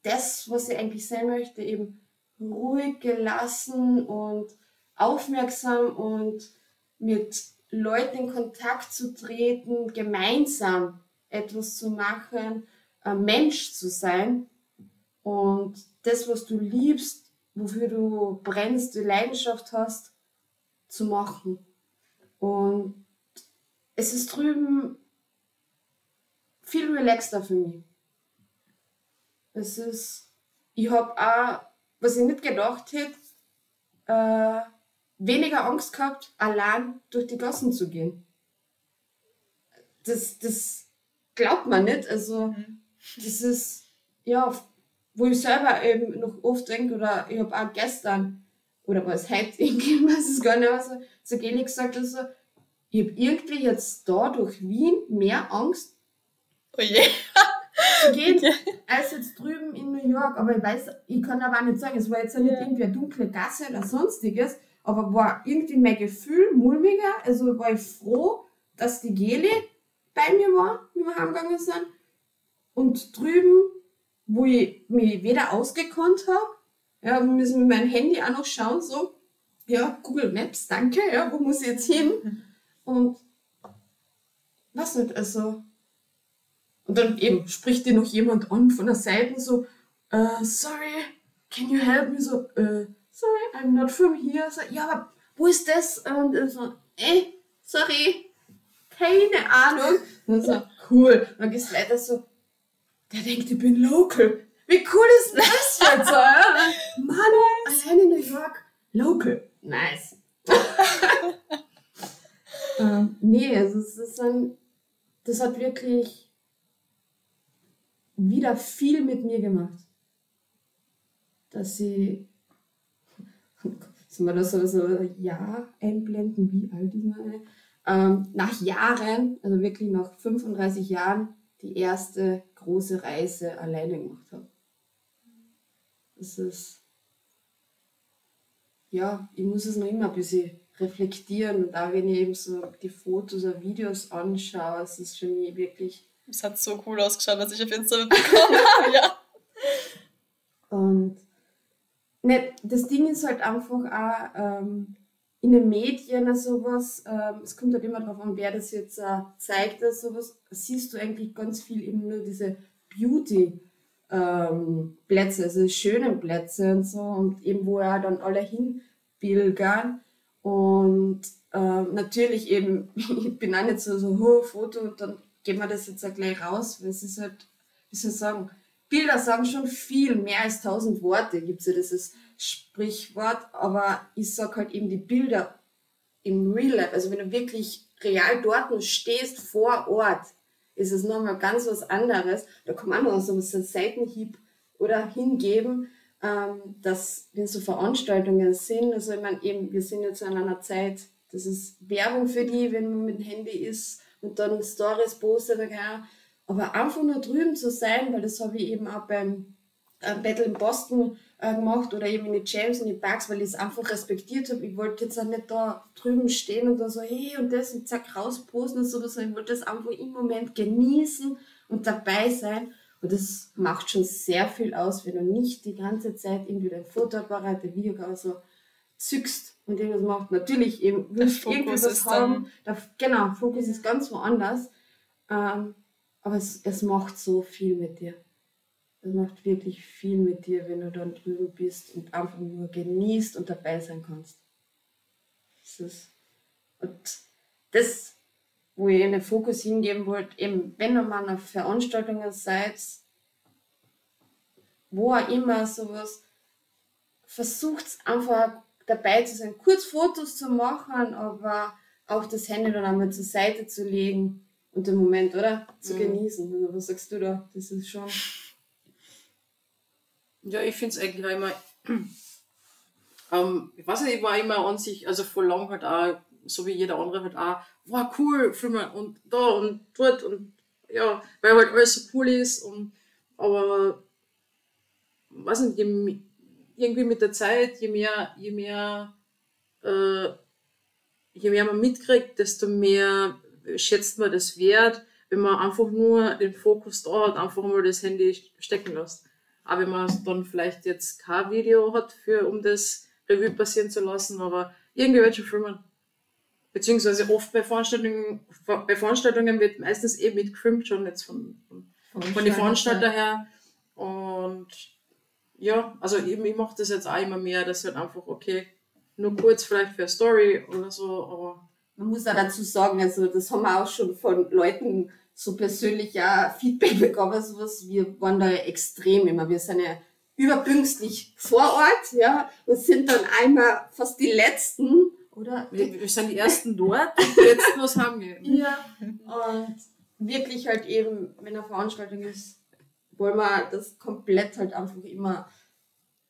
das, was ich eigentlich sein möchte, eben ruhig, gelassen und aufmerksam und mit Leuten in Kontakt zu treten, gemeinsam etwas zu machen, ein Mensch zu sein und das, was du liebst, wofür du brennst, die Leidenschaft hast, zu machen. Und es ist drüben viel relaxter für mich. Es ist, ich habe auch, was ich nicht gedacht hätte, äh, weniger Angst gehabt, allein durch die Gassen zu gehen. Das, das glaubt man nicht. Also, mhm. das ist, ja, wo ich selber eben noch oft denke, oder ich habe auch gestern, oder was heute, (laughs) ich weiß es gar nicht, was er zu Geli gesagt also, ich habe irgendwie jetzt da durch Wien mehr Angst oh je. (laughs) zu gehen, okay. als jetzt drüben in New York. Aber ich weiß, ich kann aber auch nicht sagen, es war jetzt ja nicht irgendwie eine dunkle Gasse oder sonstiges, aber war irgendwie mein Gefühl mulmiger. Also war ich froh, dass die Geli bei mir war, wie wir heimgegangen sind. Und drüben, wo ich mich weder ausgekannt habe, ja, müssen mit meinem Handy auch noch schauen, so, ja, Google Maps, danke, ja, wo muss ich jetzt hin? Und was nicht, also. Und dann eben spricht dir noch jemand an von der Seite so, uh, sorry, can you help me? So, uh, sorry, I'm not from here. So, ja, aber wo ist das? Und so, ey, sorry, keine Ahnung. Und so, cool. Und dann gehst du weiter so, der denkt, ich bin local. Wie cool ist das jetzt? ja? Mann, allein in New York, local. Nice. (laughs) ähm, nee, also es ist ein, das hat wirklich wieder viel mit mir gemacht. Dass sie (laughs) Sollen wir das so, so Jahr einblenden, wie alt ist man? Ähm, nach Jahren, also wirklich nach 35 Jahren, die erste große Reise alleine gemacht habe. Das ist, ja, ich muss es noch immer ein bisschen reflektieren und auch wenn ich eben so die Fotos oder Videos anschaue, es ist für mich wirklich. Es hat so cool ausgeschaut, was ich auf Instagram bekommen (laughs) habe, ja. Und nicht, das Ding ist halt einfach auch ähm, in den Medien sowas, ähm, es kommt halt immer darauf an, wer das jetzt äh, zeigt, dass sowas, siehst du eigentlich ganz viel eben nur diese Beauty. Ähm, Plätze, also schöne Plätze und so und eben wo ja dann alle hinpilgern und ähm, natürlich eben, (laughs) ich bin auch nicht so, so, oh, Foto, dann gehen wir das jetzt auch gleich raus, weil es ist halt, wie soll ich sagen, Bilder sagen schon viel, mehr als tausend Worte gibt es ja dieses Sprichwort, aber ich sag halt eben die Bilder im Real Life, also wenn du wirklich real dort stehst vor Ort, ist es nochmal ganz was anderes. Da kann man auch so einen Seitenhieb oder hingeben, ähm, dass wenn so Veranstaltungen sind, also ich meine eben, wir sind jetzt in einer Zeit, das ist Werbung für die, wenn man mit dem Handy ist und dann Stories postet, aber einfach nur drüben zu sein, weil das habe ich eben auch beim äh, Battle in Boston äh, gemacht oder eben in die James, in die Bugs, weil ich es einfach respektiert habe. Ich wollte jetzt auch nicht da drüben stehen und dann so, hey und das und zack rausposten und so, sondern ich wollte das einfach im Moment genießen und dabei sein. Und das macht schon sehr viel aus, wenn du nicht die ganze Zeit irgendwie dein Fotoapparat, dein Videokamera so zückst und irgendwas macht. Natürlich eben, willst du irgendwas haben. Da, genau, Fokus ist ganz woanders. Ähm, aber es, es macht so viel mit dir. Es macht wirklich viel mit dir, wenn du dann drüben bist und einfach nur genießt und dabei sein kannst. Das ist, und das, wo ich den Fokus hingeben wollte, eben wenn ihr mal auf Veranstaltungen seid, wo auch immer sowas, versucht einfach dabei zu sein, kurz Fotos zu machen, aber auch das Handy dann einmal zur Seite zu legen und den Moment, oder? Zu mhm. genießen. Also, was sagst du da? Das ist schon. Ja, ich finde es eigentlich auch immer. (clears throat) ähm, ich weiß nicht, ich war immer an sich, also voll lang halt auch, so wie jeder andere halt auch, wow, cool, Filme und da und dort und ja, weil halt alles so cool ist und aber weiß nicht, je, irgendwie mit der Zeit, je mehr, je mehr, äh, je mehr man mitkriegt, desto mehr schätzt man das wert. wenn man einfach nur den Fokus da hat, einfach mal das Handy stecken lässt. Aber wenn man dann vielleicht jetzt kein Video hat, für, um das Revue passieren zu lassen, aber irgendwelche filmen. Beziehungsweise oft bei Veranstaltungen, bei Veranstaltungen wird meistens eben mit gefilmt, schon jetzt von, von, von den Veranstalter her. Und ja, also eben, ich mache das jetzt auch immer mehr, dass halt einfach, okay, nur kurz vielleicht für eine Story oder so, aber. Man muss auch dazu sagen, also das haben wir auch schon von Leuten so persönlich ja Feedback bekommen, sowas, wir waren da extrem immer. Wir sind ja überpünktlich vor Ort, ja, und sind dann einmal fast die Letzten, oder? Wir, wir sind die Ersten dort, die Letzten was haben wir. (laughs) Ja, und wirklich halt eben, wenn eine Veranstaltung ist, wollen wir das komplett halt einfach immer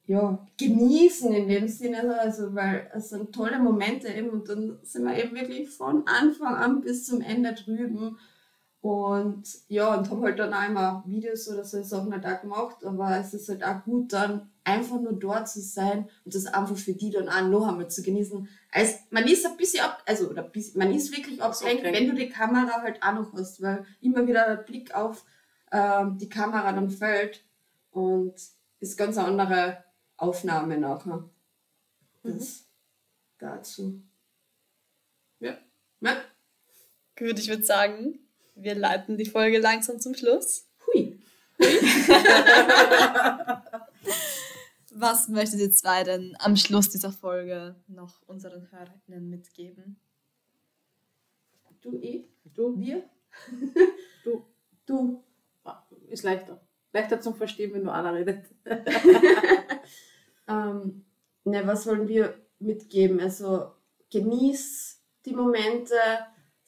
ja, genießen in dem Sinne, also weil es sind tolle Momente eben und dann sind wir eben wirklich von Anfang an bis zum Ende drüben und ja, und haben halt dann auch immer Videos oder so Sachen halt auch gemacht, aber es ist halt auch gut dann einfach nur dort zu sein und das einfach für die dann auch noch einmal zu genießen. Also man ist ein bisschen ab, also oder bisschen, man ist wirklich abhängig, okay. wenn du die Kamera halt auch noch hast, weil immer wieder der Blick auf ähm, die Kamera dann fällt und ist ganz eine andere Aufnahme nachher. Das mhm. dazu. Ja. ja. Gut, ich würde sagen, wir leiten die Folge langsam zum Schluss. Hui. Was möchtet ihr zwei denn am Schluss dieser Folge noch unseren Hörerinnen mitgeben? Du, ich? Du? Wir? (laughs) du? Du? Ist leichter. Leichter zum Verstehen, wenn nur einer redet. (laughs) ähm, ne, was wollen wir mitgeben? Also genieß die Momente,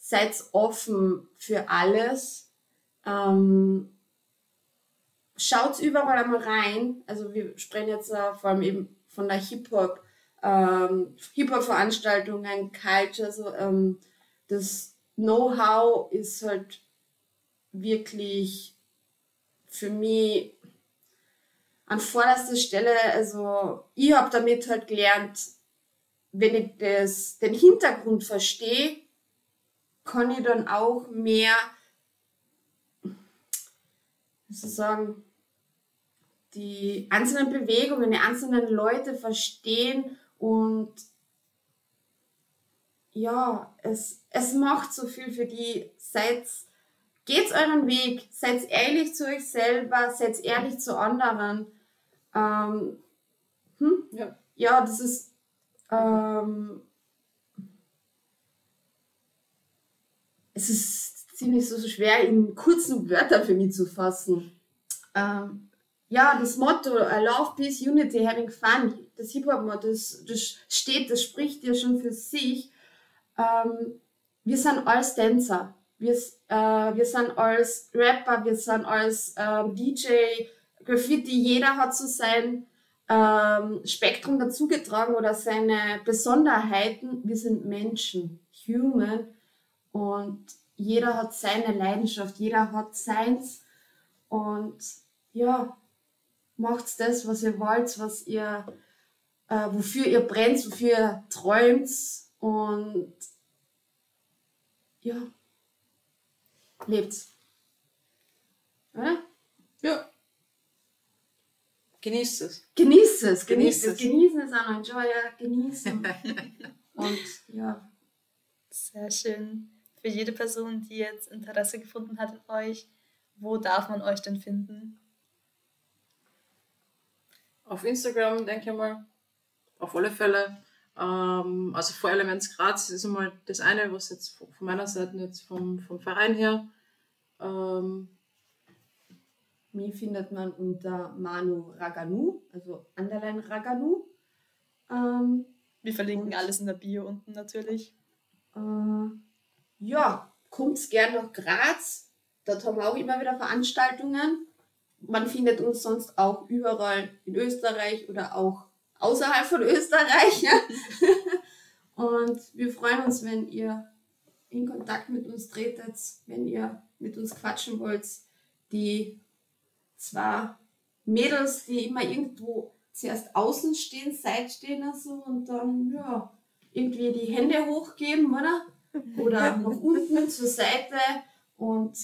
seid offen für alles. Ähm, schaut überall einmal rein. Also wir sprechen jetzt uh, vor allem eben von der Hip-Hop, ähm, Hip-Hop-Veranstaltungen, Culture, also ähm, das Know-how ist halt wirklich für mich an vorderster Stelle, also ich habe damit halt gelernt, wenn ich das, den Hintergrund verstehe, kann ich dann auch mehr, sozusagen, die einzelnen Bewegungen, die einzelnen Leute verstehen und ja, es, es macht so viel für die. Seid, geht's euren Weg, seid ehrlich zu euch selber, seid ehrlich zu anderen. Ähm, hm? ja. ja, das ist ähm, es ist ziemlich so schwer in kurzen Wörtern für mich zu fassen. Ähm, ja, das Motto I love peace, unity, having fun, das Hip-Hop-Motto, das, das steht, das spricht ja schon für sich. Ähm, wir sind alles Tänzer, wir, äh, wir sind alles Rapper, wir sind alles ähm, DJ, Graffiti, jeder hat so sein ähm, Spektrum dazugetragen oder seine Besonderheiten. Wir sind Menschen, human. Und jeder hat seine Leidenschaft, jeder hat seins. Und ja, macht das, was ihr wollt, was ihr, äh, wofür ihr brennt, wofür ihr träumt. Und ja, lebt. Oder? Ja. Genießt es. Genießt es, genießt, es. Genießen es auch noch. Enjoy, genießen. (laughs) Und ja. Sehr schön für jede Person, die jetzt Interesse gefunden hat in euch, wo darf man euch denn finden? Auf Instagram, denke ich mal. Auf alle Fälle. Ähm, also vor Elements Graz ist einmal das eine, was jetzt von meiner Seite jetzt vom, vom Verein her. Ähm, Mich findet man unter Manu Raganu, also Underline Raganu. Ähm, Wir verlinken alles in der Bio unten natürlich. Äh, ja, kommt gern nach Graz. Dort haben wir auch immer wieder Veranstaltungen. Man findet uns sonst auch überall in Österreich oder auch außerhalb von Österreich. (laughs) Und wir freuen uns, wenn ihr in Kontakt mit uns tretet, wenn ihr mit uns quatschen wollt. Die zwei Mädels, die immer irgendwo zuerst außen stehen, Seit stehen also und dann ja, irgendwie die Hände hochgeben, oder? Oder nach unten zur Seite und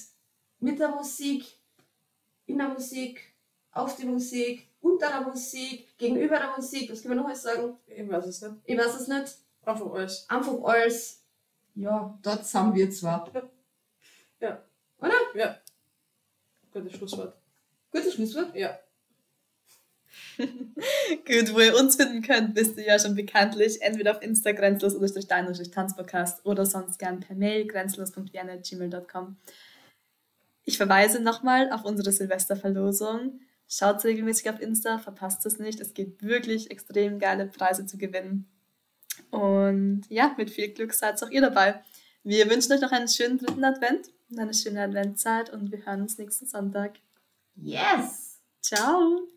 mit der Musik, in der Musik, auf die Musik, unter der Musik, gegenüber der Musik. Was können wir noch alles sagen? Ich weiß es nicht. Ich weiß es nicht. Einfach alles. Einfach alles. Ja, dort sind wir zwar. Ja. Oder? Ja. Gutes Schlusswort. Gutes Schlusswort. Ja. (laughs) Gut, wo ihr uns finden könnt, wisst ihr ja schon bekanntlich. Entweder auf Insta grenzlos oder durch dein durch Tanzpodcast oder sonst gern per Mail grenzlos.gmail.com. Ich verweise nochmal auf unsere Silvesterverlosung. Schaut regelmäßig auf Insta, verpasst es nicht. Es gibt wirklich extrem geile Preise zu gewinnen. Und ja, mit viel Glück seid auch ihr dabei. Wir wünschen euch noch einen schönen dritten Advent und eine schöne Adventzeit und wir hören uns nächsten Sonntag. Yes! Ciao!